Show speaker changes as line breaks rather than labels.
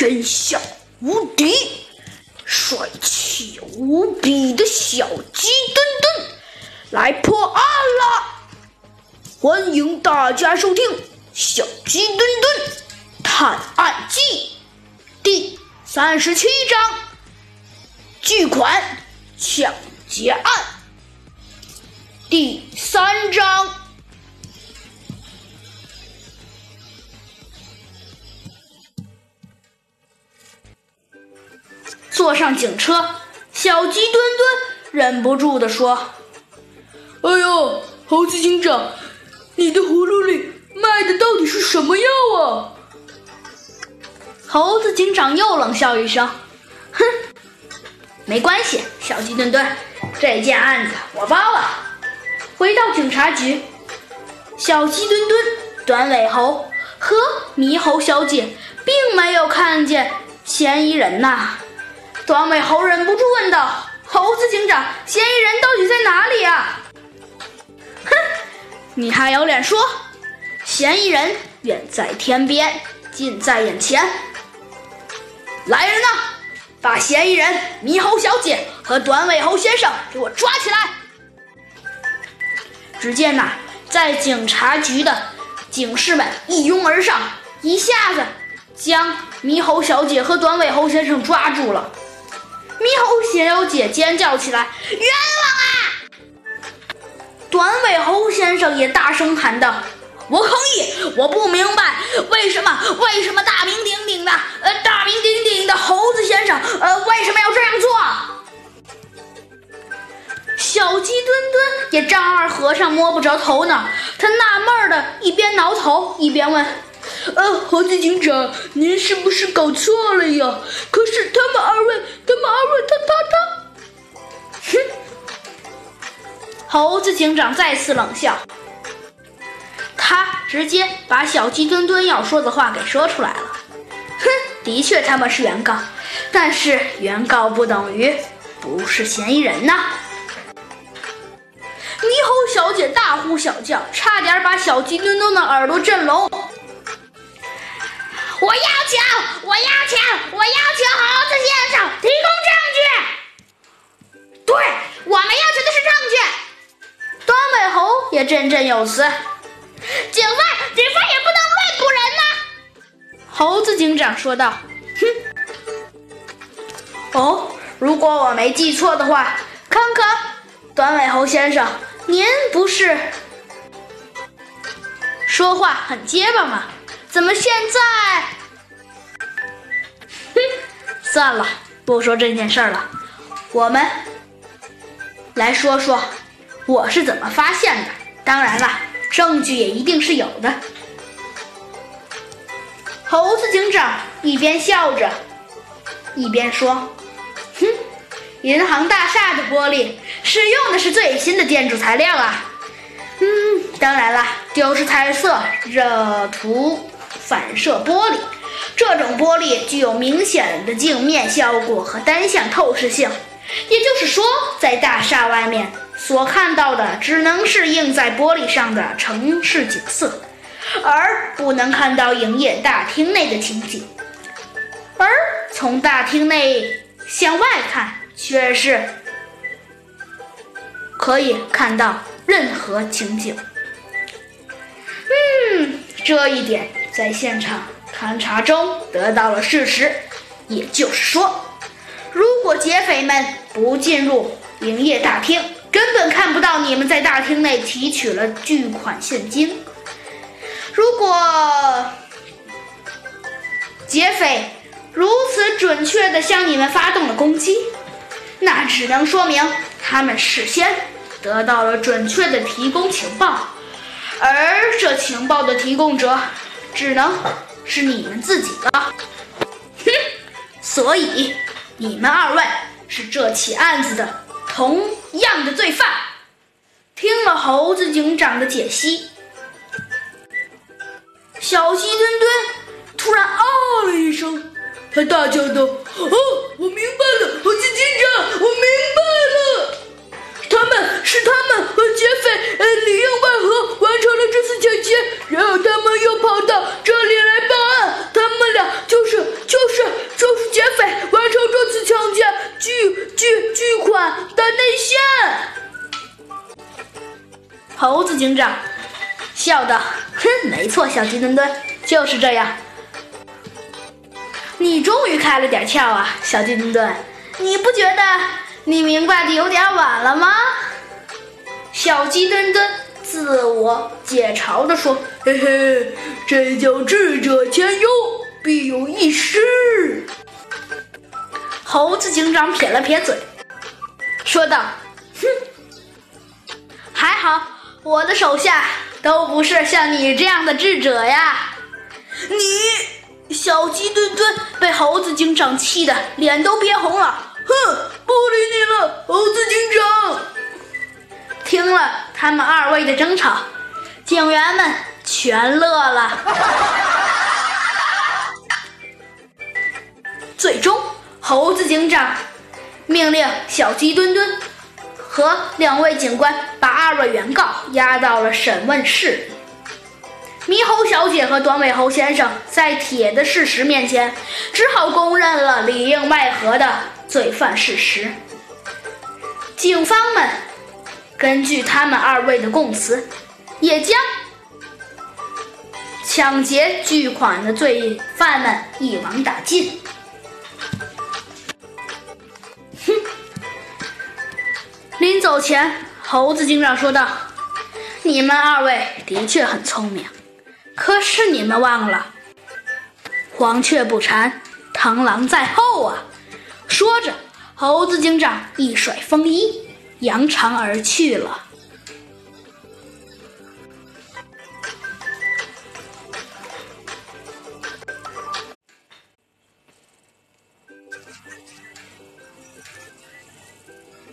天下无敌、帅气无比的小鸡墩墩来破案了！欢迎大家收听《小鸡墩墩探案记》第三十七章：巨款抢劫案。第三章。坐上警车，小鸡墩墩忍不住地说：“
哎呦，猴子警长，你的葫芦里卖的到底是什么药啊？”
猴子警长又冷笑一声：“哼，没关系，小鸡墩墩，这件案子我包了。”回到警察局，小鸡墩墩、短尾猴和猕猴小姐并没有看见嫌疑人呐。短尾猴忍不住问道：“猴子警长，嫌疑人到底在哪里呀？”哼，你还有脸说？嫌疑人远在天边，近在眼前。来人呐，把嫌疑人猕猴小姐和短尾猴先生给我抓起来！只见呐，在警察局的警士们一拥而上，一下子将猕猴小姐和短尾猴先生抓住了。猕猴小姐尖叫起来：“冤枉啊！”短尾猴先生也大声喊道：“我抗议！我不明白为什么为什么大名鼎鼎的呃大名鼎鼎的猴子先生呃为什么要这样做？”小鸡墩墩也丈二和尚摸不着头脑，他纳闷的一边挠头一边问。
呃，猴子警长，您是不是搞错了呀？可是他们二位，他们二位，他他
他，哼！猴子警长再次冷笑，他直接把小鸡墩墩要说的话给说出来了。哼，的确他们是原告，但是原告不等于不是嫌疑人呐！猕猴小姐大呼小叫，差点把小鸡墩墩的耳朵震聋。我要求，我要求，我要求猴子先生提供证据。对，我们要求的是证据。短尾猴也振振有词。警方，警方也不能乱捕人呐。猴子警长说道。哼。哦，如果我没记错的话，康康，短尾猴先生，您不是说话很结巴吗？怎么现在？算了，不说这件事了。我们来说说我是怎么发现的。当然了，证据也一定是有的。猴子警长一边笑着，一边说：“哼，银行大厦的玻璃使用的是最新的建筑材料啊。嗯，当然了，就是彩色热涂。”反射玻璃，这种玻璃具有明显的镜面效果和单向透视性，也就是说，在大厦外面所看到的只能是映在玻璃上的城市景色，而不能看到营业大厅内的情景。而从大厅内向外看，却是可以看到任何情景。嗯，这一点。在现场勘查中得到了事实，也就是说，如果劫匪们不进入营业大厅，根本看不到你们在大厅内提取了巨款现金。如果劫匪如此准确地向你们发动了攻击，那只能说明他们事先得到了准确的提供情报，而这情报的提供者。只能是你们自己的，哼！所以你们二位是这起案子的同样的罪犯。听了猴子警长的解析，小鸡墩墩突然啊了一声，他大叫道：“哦，我明白了，猴子警长，我明白了，他们是他们和劫匪呃里应外合完成了这次抢劫，然后他们又跑到。”这里来等一下猴子警长笑道哼没错小鸡墩墩就是这样。你终于开了点窍啊小鸡墩墩你不觉得你明白的有点晚了吗？小鸡墩墩自我解嘲的说
嘿嘿这叫智者千忧必有一失。
猴子警长撇了撇嘴说道：“哼，还好我的手下都不是像你这样的智者呀。”
你
小鸡墩墩被猴子警长气得脸都憋红了，
哼，不理你了，猴子警长。
听了他们二位的争吵，警员们全乐了。最终。猴子警长命令小鸡墩墩和两位警官把二位原告押到了审问室。猕猴小姐和短尾猴先生在铁的事实面前，只好公认了里应外合的罪犯事实。警方们根据他们二位的供词，也将抢劫巨款的罪犯们一网打尽。走前，猴子警长说道：“你们二位的确很聪明，可是你们忘了，黄雀不蝉，螳螂在后啊！”说着，猴子警长一甩风衣，扬长而去了。